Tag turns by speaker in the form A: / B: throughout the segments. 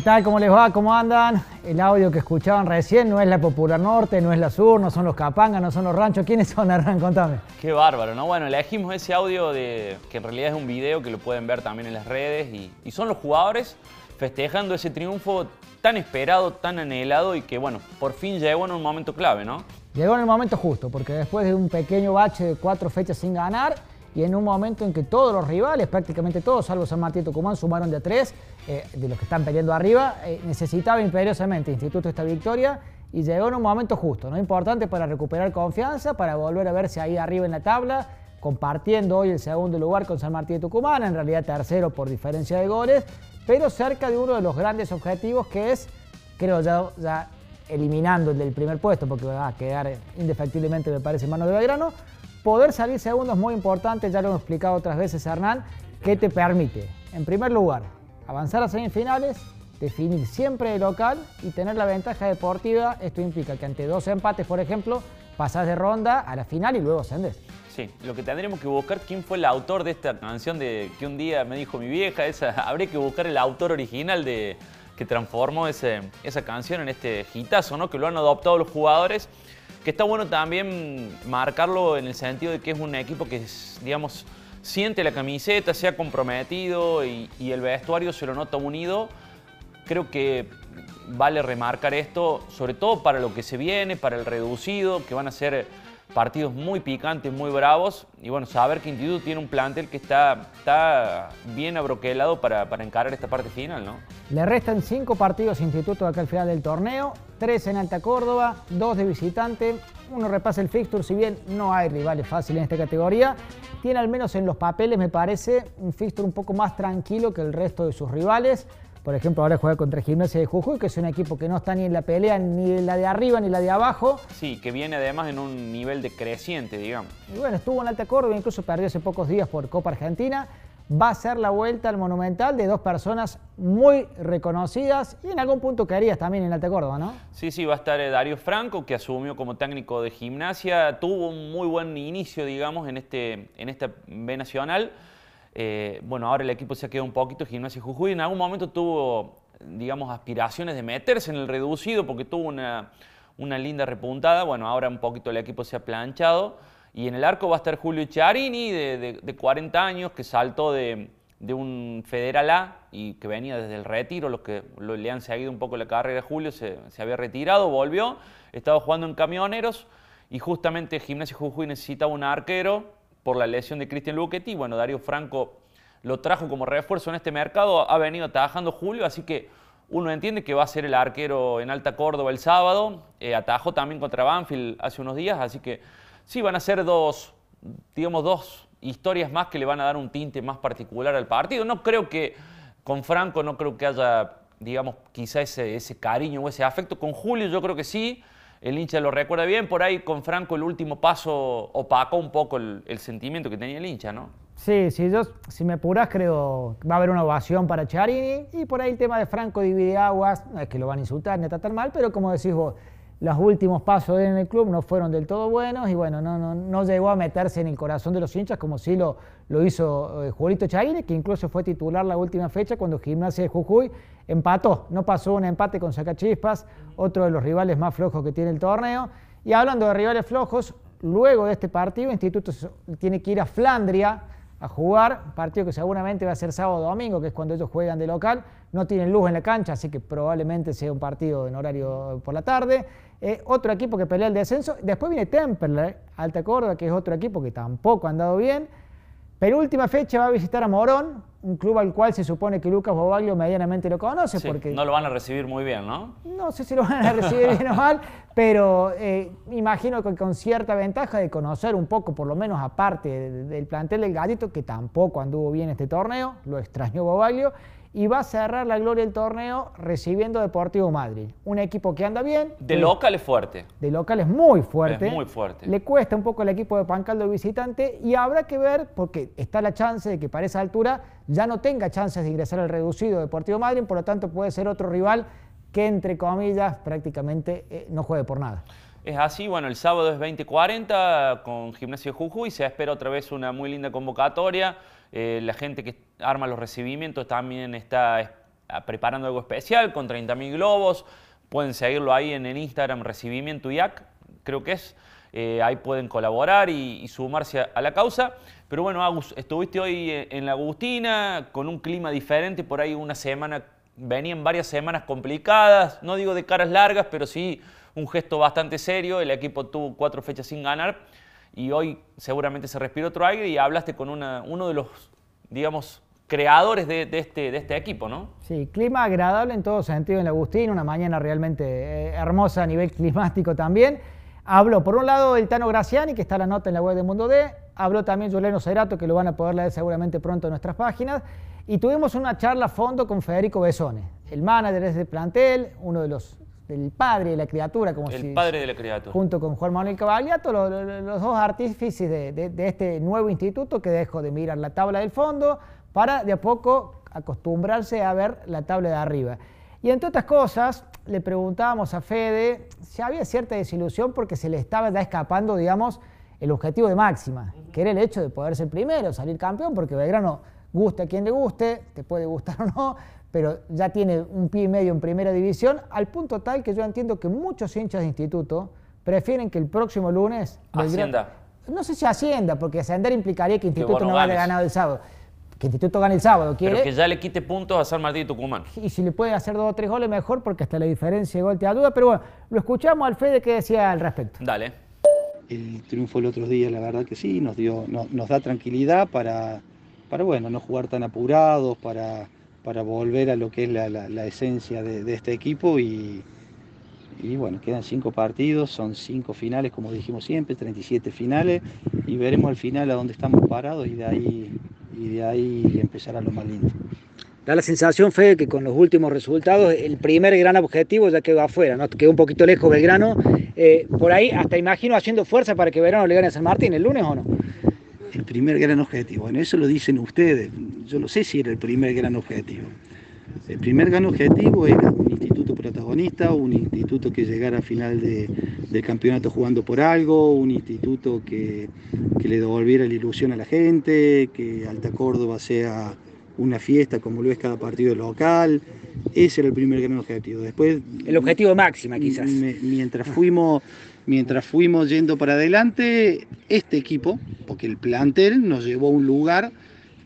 A: ¿Qué tal? ¿Cómo les va? ¿Cómo andan? El audio que escuchaban recién no es la Popular Norte, no es la Sur, no son los Capangas, no son los ranchos. ¿Quiénes son, Hernán? Contame.
B: Qué bárbaro, ¿no? Bueno, elegimos ese audio de que en realidad es un video que lo pueden ver también en las redes y, y son los jugadores festejando ese triunfo tan esperado, tan anhelado y que, bueno, por fin llegó en un momento clave, ¿no?
A: Llegó en el momento justo, porque después de un pequeño bache de cuatro fechas sin ganar, y en un momento en que todos los rivales, prácticamente todos, salvo San Martín y Tucumán, sumaron de a tres, eh, de los que están peleando arriba, eh, necesitaba imperiosamente Instituto esta victoria y llegó en un momento justo, ¿no? importante para recuperar confianza, para volver a verse ahí arriba en la tabla, compartiendo hoy el segundo lugar con San Martín de Tucumán, en realidad tercero por diferencia de goles, pero cerca de uno de los grandes objetivos que es, creo ya, ya eliminando el del primer puesto, porque va a quedar indefectiblemente, me parece, en manos de Belgrano, Poder salir segundo es muy importante, ya lo hemos explicado otras veces Hernán, que te permite, en primer lugar, avanzar a semifinales, definir siempre el local y tener la ventaja deportiva. Esto implica que ante dos empates, por ejemplo, pasás de ronda a la final y luego ascendes.
B: Sí, lo que tendremos que buscar, quién fue el autor de esta canción de que un día me dijo mi vieja, esa, habría que buscar el autor original de que transformó ese, esa canción en este hitazo, ¿no? Que lo han adoptado los jugadores que está bueno también marcarlo en el sentido de que es un equipo que, digamos, siente la camiseta, se ha comprometido y, el vestuario se lo nota unido. Creo que vale remarcar esto, sobre todo para lo que se viene, para el reducido, que van a ser partidos muy picantes, muy bravos. Y bueno, saber que Instituto tiene un plantel que está, está bien abroquelado para, para encarar esta parte final, ¿no?
A: Le restan cinco partidos Instituto acá al final del torneo, tres en Alta Córdoba, dos de visitante. Uno repasa el fixture, si bien no hay rivales fáciles en esta categoría, tiene al menos en los papeles, me parece, un fixture un poco más tranquilo que el resto de sus rivales. Por ejemplo, ahora juega contra Gimnasia de Jujuy, que es un equipo que no está ni en la pelea, ni la de arriba, ni la de abajo.
B: Sí, que viene además en un nivel decreciente, digamos.
A: Y bueno, estuvo en Alta Córdoba, incluso perdió hace pocos días por Copa Argentina. Va a ser la vuelta al Monumental de dos personas muy reconocidas y en algún punto querías también en Alta Córdoba, ¿no?
B: Sí, sí, va a estar eh, Darío Franco, que asumió como técnico de gimnasia. Tuvo un muy buen inicio, digamos, en, este, en esta B Nacional. Eh, bueno, ahora el equipo se ha quedado un poquito Gimnasia Jujuy. En algún momento tuvo, digamos, aspiraciones de meterse en el reducido porque tuvo una, una linda repuntada. Bueno, ahora un poquito el equipo se ha planchado. Y en el arco va a estar Julio Charini, de, de, de 40 años, que saltó de, de, un Federal A y que venía desde el retiro. Los que le han seguido un poco la carrera de Julio se, se había retirado, volvió, estaba jugando en camioneros y justamente Gimnasia Jujuy necesitaba un arquero por la lesión de Cristian Luchetti. Bueno, Darío Franco lo trajo como refuerzo en este mercado, ha venido atajando Julio, así que uno entiende que va a ser el arquero en Alta Córdoba el sábado, eh, atajó también contra Banfield hace unos días, así que sí, van a ser dos, digamos, dos historias más que le van a dar un tinte más particular al partido. No creo que con Franco, no creo que haya, digamos, quizá ese, ese cariño o ese afecto. Con Julio yo creo que sí, el hincha lo recuerda bien, por ahí con Franco el último paso opacó un poco el, sentimiento que tenía el hincha, ¿no?
A: Sí, sí, si me apuras creo va a haber una ovación para Charini y por ahí el tema de Franco divide aguas, no es que lo van a insultar ni a tratar mal, pero como decís vos, los últimos pasos en el club no fueron del todo buenos y bueno, no, no, no llegó a meterse en el corazón de los hinchas como sí lo, lo hizo eh, Julito que incluso fue titular la última fecha cuando Gimnasia de Jujuy empató, no pasó un empate con Sacachispas, otro de los rivales más flojos que tiene el torneo. Y hablando de rivales flojos, luego de este partido, Instituto tiene que ir a Flandria a jugar, partido que seguramente va a ser sábado o domingo, que es cuando ellos juegan de local, no tienen luz en la cancha, así que probablemente sea un partido en horario por la tarde. Eh, otro equipo que pelea el descenso, después viene Temperley, Alta Córdoba, que es otro equipo que tampoco ha andado bien. Penúltima fecha va a visitar a Morón, un club al cual se supone que Lucas Bobaglio medianamente lo conoce.
B: Sí,
A: porque
B: no lo van a recibir muy bien, ¿no?
A: no sé si lo van a recibir bien o mal, pero eh, imagino que con cierta ventaja de conocer un poco, por lo menos aparte de- del plantel del Gatito, que tampoco anduvo bien este torneo, lo extrañó Bobaglio, y va a cerrar la gloria del torneo recibiendo Deportivo Madrid. Un equipo que anda bien.
B: De
A: un-
B: local es fuerte.
A: de local es muy fuerte.
B: Es muy fuerte.
A: Le cuesta un poco al equipo de Pancaldo visitante y habrá que ver, porque está la chance de que para esa altura ya no tenga chances de ingresar al reducido Deportivo Madrid, por lo tanto puede ser otro rival que, entre comillas, prácticamente eh, no juegue por nada.
B: Es así, bueno, el sábado es 20:40 con Gimnasio Jujuy, se espera otra vez una muy linda convocatoria. Eh, la gente que arma los recibimientos también está eh, preparando algo especial con 30.000 globos. Pueden seguirlo ahí en el Instagram Recibimiento IAC, creo que es. Eh, ahí pueden colaborar y, y sumarse a, a la causa. Pero bueno, Agus, estuviste hoy eh, en la Agustina con un clima diferente, por ahí una semana, venían varias semanas complicadas, no digo de caras largas, pero sí un gesto bastante serio. El equipo tuvo cuatro fechas sin ganar y hoy seguramente se respira otro aire y hablaste con uno de los, digamos, creadores este, de este equipo, ¿no?
A: Sí, clima agradable en todo sentido en Agustín, una mañana realmente eh, hermosa a nivel climático también. Habló, por un lado, el Tano Graciani, que está la nota en la web de Mundo D. Habló también Juliano Cerato, que lo van a poder leer seguramente pronto en nuestras páginas. Y tuvimos una charla a fondo con Federico Besone, el manager de ese plantel, uno de los, del padre de la criatura, como
B: El
A: si-
B: padre de la criatura.
A: junto con Juan Manuel Cavagliato, lo- lo- los dos artífices de, de- de este nuevo instituto que dejó de mirar la tabla del fondo para de a poco acostumbrarse a ver la tabla de arriba. Y entre otras cosas, le preguntábamos a Fede si había cierta desilusión porque se le estaba ya escapando, digamos, el objetivo de máxima, que era el hecho de poder ser primero, salir campeón, porque Belgrano guste a quien le guste, te puede gustar o no, pero ya tiene un pie y medio en primera división, al punto tal que yo entiendo que muchos hinchas de instituto prefieren que el próximo lunes... Belgrano-
B: Hacienda.
A: No sé si Hacienda, porque ascender implicaría que Instituto
B: vos no
A: no gane
B: ganes.
A: ganado el sábado. Que Instituto gane el sábado, quiere.
B: Pero que ya le quite puntos a San Martín y Tucumán.
A: Y si le puede hacer dos o tres goles, mejor, porque hasta la diferencia de gol te ayuda. Pero bueno, lo escuchamos al Fede que decía al respecto.
B: Dale.
C: El triunfo el otro día, la verdad que sí, nos, dio, no- nos da tranquilidad para, para bueno, no jugar tan apurados, para, para volver a lo que es la, la- esencia de, este equipo y, y bueno, quedan cinco partidos, son cinco finales, como dijimos siempre, 37 finales y veremos al final a dónde estamos parados y de ahí, y de ahí empezará lo más lindo.
A: Da la sensación, Fede, que con los últimos resultados, el primer gran objetivo ya quedó afuera, ¿no? Quedó un poquito lejos Belgrano. Eh, por ahí, hasta imagino haciendo fuerza para que Belgrano le gane a San Martín el lunes o no.
C: El primer gran objetivo, bueno, eso lo dicen ustedes, yo no sé si era el primer gran objetivo. El primer gran objetivo era un instituto protagonista, un instituto que llegara a final de, del campeonato jugando por algo, un instituto que, que le devolviera la ilusión a la gente, que Alta Córdoba sea una fiesta como lo es cada partido local. Ese era el primer gran objetivo. Después
A: El objetivo máxima, quizás.
C: me- mientras fuimos mientras fuimos yendo para adelante este equipo porque el plantel nos llevó a un lugar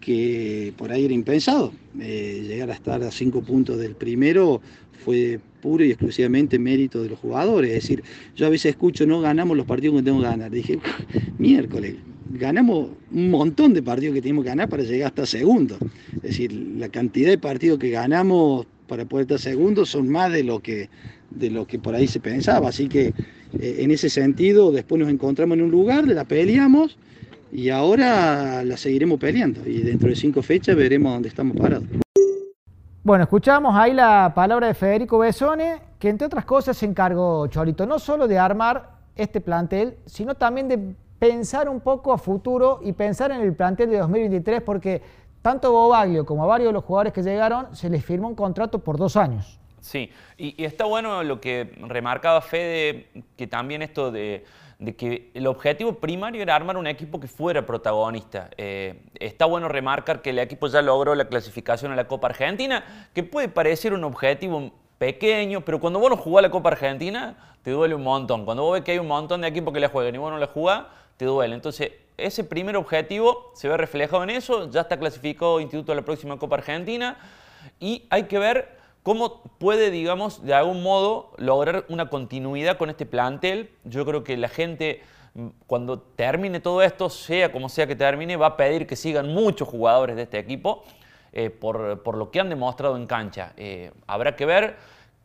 C: que por ahí era impensado. Eh, llegar a estar a cinco puntos del primero fue puro y exclusivamente mérito de los jugadores. Es decir yo a veces escucho no ganamos los partidos que tenemos que ganar dije miércoles ganamos un montón de partidos que tenemos que ganar para llegar hasta segundo es decir la cantidad de partidos que ganamos para poder estar segundo son más de lo que de lo que por ahí se pensaba. Así que eh, en ese sentido, después nos encontramos en un lugar, la peleamos y ahora la seguiremos peleando. Y dentro de cinco fechas veremos dónde estamos parados.
A: Bueno, escuchamos ahí la palabra de Federico Besone, que entre otras cosas se encargó Cholito, no solo de armar este plantel, sino también de pensar un poco a futuro y pensar en el plantel de 2023, porque tanto Bobaglio como a varios de los jugadores que llegaron se les firmó un contrato por dos años.
B: Sí, y, y está bueno lo que remarcaba Fede, que también esto de, que el objetivo primario era armar un equipo que fuera protagonista. Eh, está bueno remarcar que el equipo ya logró la clasificación a la Copa Argentina, que puede parecer un objetivo pequeño, pero cuando vos no jugás la Copa Argentina, te duele un montón. Cuando vos ves que hay un montón de equipos que la juegan y vos no la jugás, te duele. Entonces, ese primer objetivo se ve reflejado en eso, ya está clasificado Instituto a la próxima Copa Argentina, y hay que ver cómo puede, digamos, de algún modo lograr una continuidad con este plantel. Yo creo que la gente, mm, cuando termine todo esto, sea como sea que termine, va a pedir que sigan muchos jugadores de este equipo. eh, por, lo que han demostrado en cancha. Eh, habrá que ver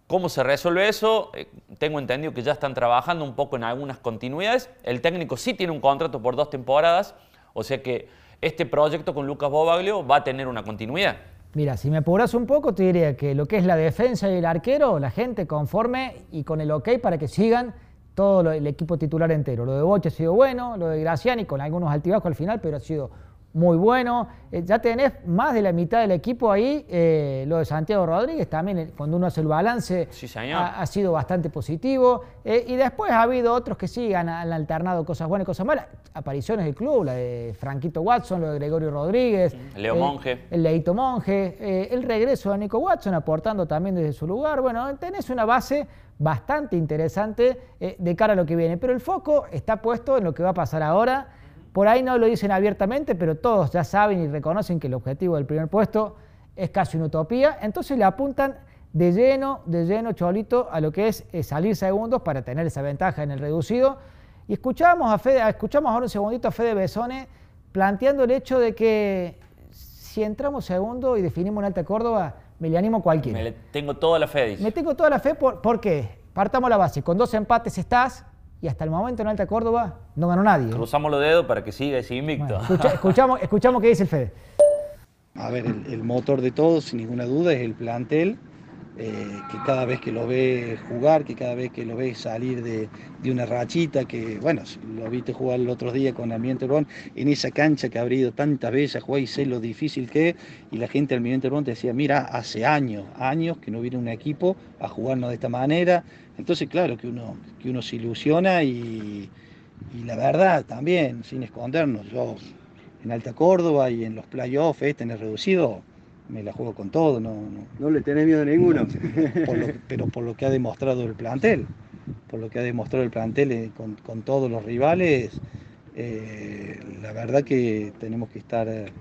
B: cómo se resuelve eso. Eh, tengo entendido que ya están trabajando un poco en algunas continuidades. El técnico sí tiene un contrato por dos temporadas, o sea que este proyecto con Lucas Bobaglio va a tener una continuidad.
A: Mira, si me apuras un poco, te diría que lo que es la defensa y el arquero, la gente conforme y con el ok para que sigan todo el equipo titular entero. Lo de Boche ha sido bueno, lo de Graciani con algunos altibajos al final, pero ha sido muy bueno. Eh, ya tenés más de la mitad del equipo ahí. Eh, lo de Santiago Rodríguez también, eh, cuando uno hace el balance, ha, sido bastante positivo. y después ha habido otros que sí han, alternado cosas buenas y cosas malas. Apariciones del club, la de Franquito Watson, lo de Gregorio Rodríguez.
B: Leo Monge.
A: El Leito Monge. el regreso de Nico Watson aportando también desde su lugar. Bueno, tenés una base bastante interesante de cara a lo que viene. Pero el foco está puesto en lo que va a pasar ahora. Por ahí no lo dicen abiertamente, pero todos ya saben y reconocen que el objetivo del primer puesto es casi una utopía. Entonces le apuntan de lleno, de lleno, Cholito, a lo que es, eh, salir segundos para tener esa ventaja en el reducido. Y escuchamos, a Fede, escuchamos ahora un segundito a Fede Besone planteando el hecho de que si entramos segundo y definimos en Alta Córdoba, me le animo a cualquiera.
B: Me tengo toda la fe, dice.
A: Me tengo toda la fe, por, ¿por qué? Partamos la base, con dos empates estás, y hasta el momento en Alta Córdoba no ganó nadie.
B: Cruzamos los dedos para que siga ese invicto.
A: escuchamos, escuchamos qué dice el Fede.
C: A ver, el, motor de todo, sin ninguna duda, es el plantel. Eh, que cada vez que lo ve jugar, que cada vez que lo ve salir de, una rachita, que bueno, lo viste jugar el otro día con Almirante Urbán, en esa cancha que ha abrido tantas veces a y sé lo difícil que es, y la gente del Almirante Urbán te decía, mira, hace años, años que no viene un equipo a jugarnos de esta manera, entonces, claro, que uno, que uno se ilusiona y, la verdad también, sin escondernos, yo en Alta Córdoba y en los playoffs, este en el reducido, me la juego con todo. No,
D: no, le tenés miedo a ninguno.
C: pero por lo que ha demostrado el plantel, por lo que ha demostrado el plantel eh, con, todos los rivales, eh, la verdad que tenemos que estar eh,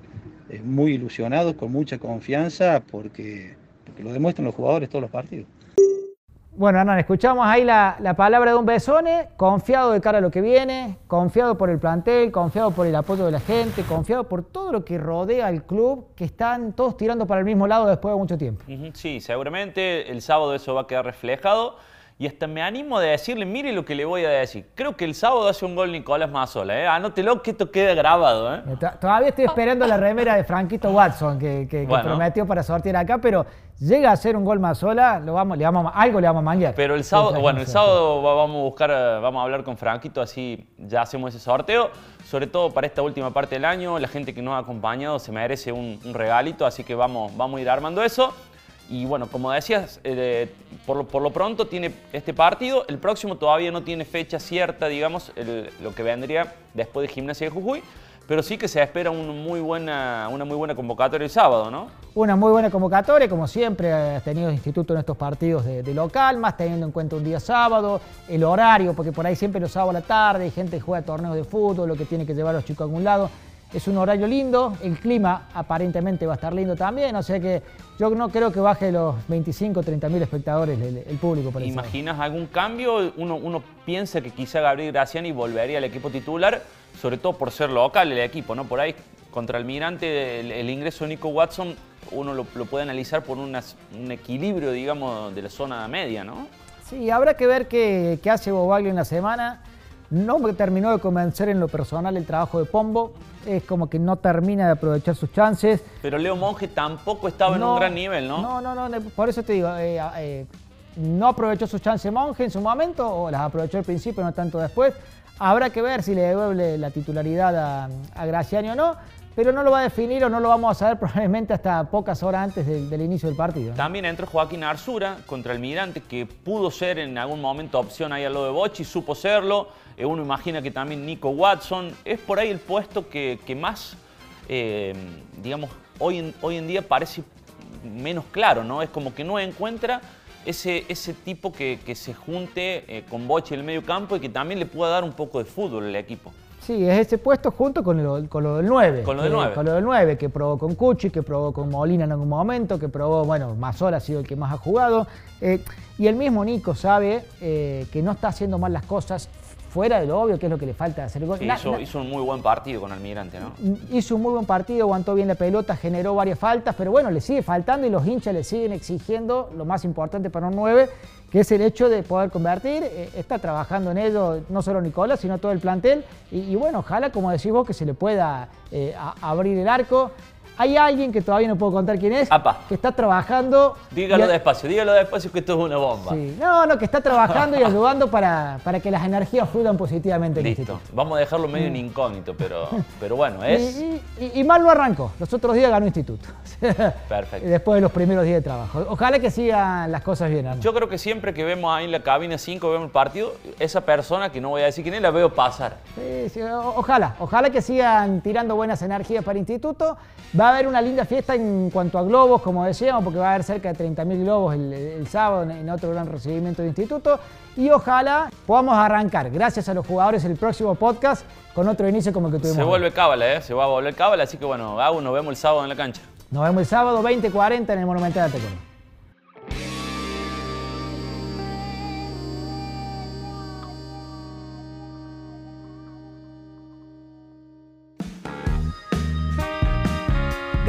C: muy ilusionados, con mucha confianza, porque, porque lo demuestran los jugadores todos los partidos.
A: Bueno, Hernán, escuchamos ahí la, palabra de un Besone, confiado de cara a lo que viene, confiado por el plantel, confiado por el apoyo de la gente, confiado por todo lo que rodea al club, que están todos tirando para el mismo lado después de mucho tiempo.
B: Sí, seguramente el sábado eso va a quedar reflejado y hasta me animo de decirle, mire lo que le voy a decir. Creo que el sábado hace un gol Nicolás Mazola, ¿eh? Anótelo que esto quede grabado, ¿eh?
A: Todavía estoy esperando la remera de Franquito Watson que, prometió para sortear acá, pero llega a ser un gol Mazola, lo vamos, le vamos, algo le vamos a manguear.
B: Pero el sábado, bueno, el sábado vamos a buscar, vamos a hablar con Franquito, así ya hacemos ese sorteo. Sobre todo para esta última parte del año, la gente que nos ha acompañado se merece un, un regalito, así que vamos, vamos a ir armando eso. Y bueno, como decías, eh, por, lo, pronto tiene este partido. El próximo todavía no tiene fecha cierta, digamos, lo que vendría después de Gimnasia de Jujuy. Pero sí que se espera muy buena, una muy buena convocatoria el sábado, ¿no?
A: Una muy buena convocatoria, como siempre ha tenido el instituto en estos partidos de, local, más teniendo en cuenta un día sábado, el horario, porque por ahí siempre los sábados a la tarde hay gente que juega torneos de fútbol, lo que tiene que llevar a los chicos a algún lado. Es un horario lindo, el clima aparentemente va a estar lindo también, o sea que yo no creo que baje los 25 o 30 mil espectadores el, público. Para
B: ¿Imaginas algún cambio? Uno, uno piensa que quizá Gabriel Graciani volvería al equipo titular, sobre todo por ser local el equipo, ¿no? Por ahí contra el Mirante el, ingreso de Nico Watson uno lo, puede analizar por un equilibrio, digamos, de la zona media, ¿no?
A: Sí, habrá que ver qué, qué hace Bobaglio en la semana. No terminó de convencer en lo personal el trabajo de Pombo. Es como que no termina de aprovechar sus chances.
B: Pero Leo Monge tampoco estaba en un gran nivel, ¿no?
A: No, no, no. Por eso te digo, eh, eh, no aprovechó sus chances Monge en su momento, o las aprovechó al principio, no tanto después. Habrá que ver si le devuelve la titularidad a, a Graciani o no pero no lo va a definir o no lo vamos a saber probablemente hasta pocas horas antes del, inicio del partido.
B: También entró Joaquín Arzura contra el Mirante, que pudo ser en algún momento opción ahí a lo de Bochi, supo serlo. Eh, uno imagina que también Nico Watson. Es por ahí el puesto que, más, eh, digamos, hoy en, hoy en día parece menos claro, ¿no? Es como que no encuentra ese, ese tipo que, se junte eh, con Bochi en el medio campo y que también le pueda dar un poco de fútbol al equipo.
A: Sí, es ese puesto junto con lo, con lo del 9.
B: Con lo del 9.
A: Con lo del 9, que probó con Cuchi, que probó con Molina en algún momento, que probó, bueno, Mazola ha sido el que más ha jugado. y el mismo Nico sabe que no está haciendo mal las cosas fuera de lo obvio, que es lo que le falta hacer gol.
B: Sí,
A: Na-
B: hizo,
A: na-
B: hizo un muy buen partido con Almirante, ¿no?
A: hizo un muy buen partido, aguantó bien la pelota, generó varias faltas, pero bueno, le sigue faltando y los hinchas le siguen exigiendo lo más importante para un 9, que es el hecho de poder convertir. Eh, está trabajando en ello no solo Nicolás, sino todo el plantel. Y, y bueno, ojalá, como decís vos, que se le pueda eh, a- abrir el arco. Hay alguien que todavía no puedo contar quién es,
B: Apa.
A: que está trabajando.
B: Dígalo
A: a-
B: despacio, dígalo despacio que esto es una bomba.
A: Sí. No, no, que está trabajando y ayudando para, para que las energías fluyan positivamente en
B: Listo.
A: instituto.
B: Vamos a dejarlo medio en incógnito, pero, pero bueno, es
A: Y, y- y mal no arrancó. Los otros días ganó instituto.
B: perfecto.
A: Después de los primeros días de trabajo. Ojalá que sigan las cosas bien. Arno.
B: Yo creo que siempre que vemos ahí en la cabina 5, vemos el partido, esa persona, que no voy a decir quién es, la veo pasar.
A: Sí, sí, ojalá, ojalá que sigan tirando buenas energías para el instituto. Va a haber una linda fiesta en cuanto a globos, como decíamos, porque va a haber cerca de 30.000 globos el, el sábado en, otro gran recibimiento del instituto. Y ojalá podamos arrancar, gracias a los jugadores, el próximo podcast con otro inicio como el que tuvimos.
B: Se vuelve cábala, ¿eh? Se va a volver cábala, así que bueno, Gabo, nos vemos el sábado en la cancha.
A: Nos vemos el sábado 20.40 en el Monumental de Taekwondo.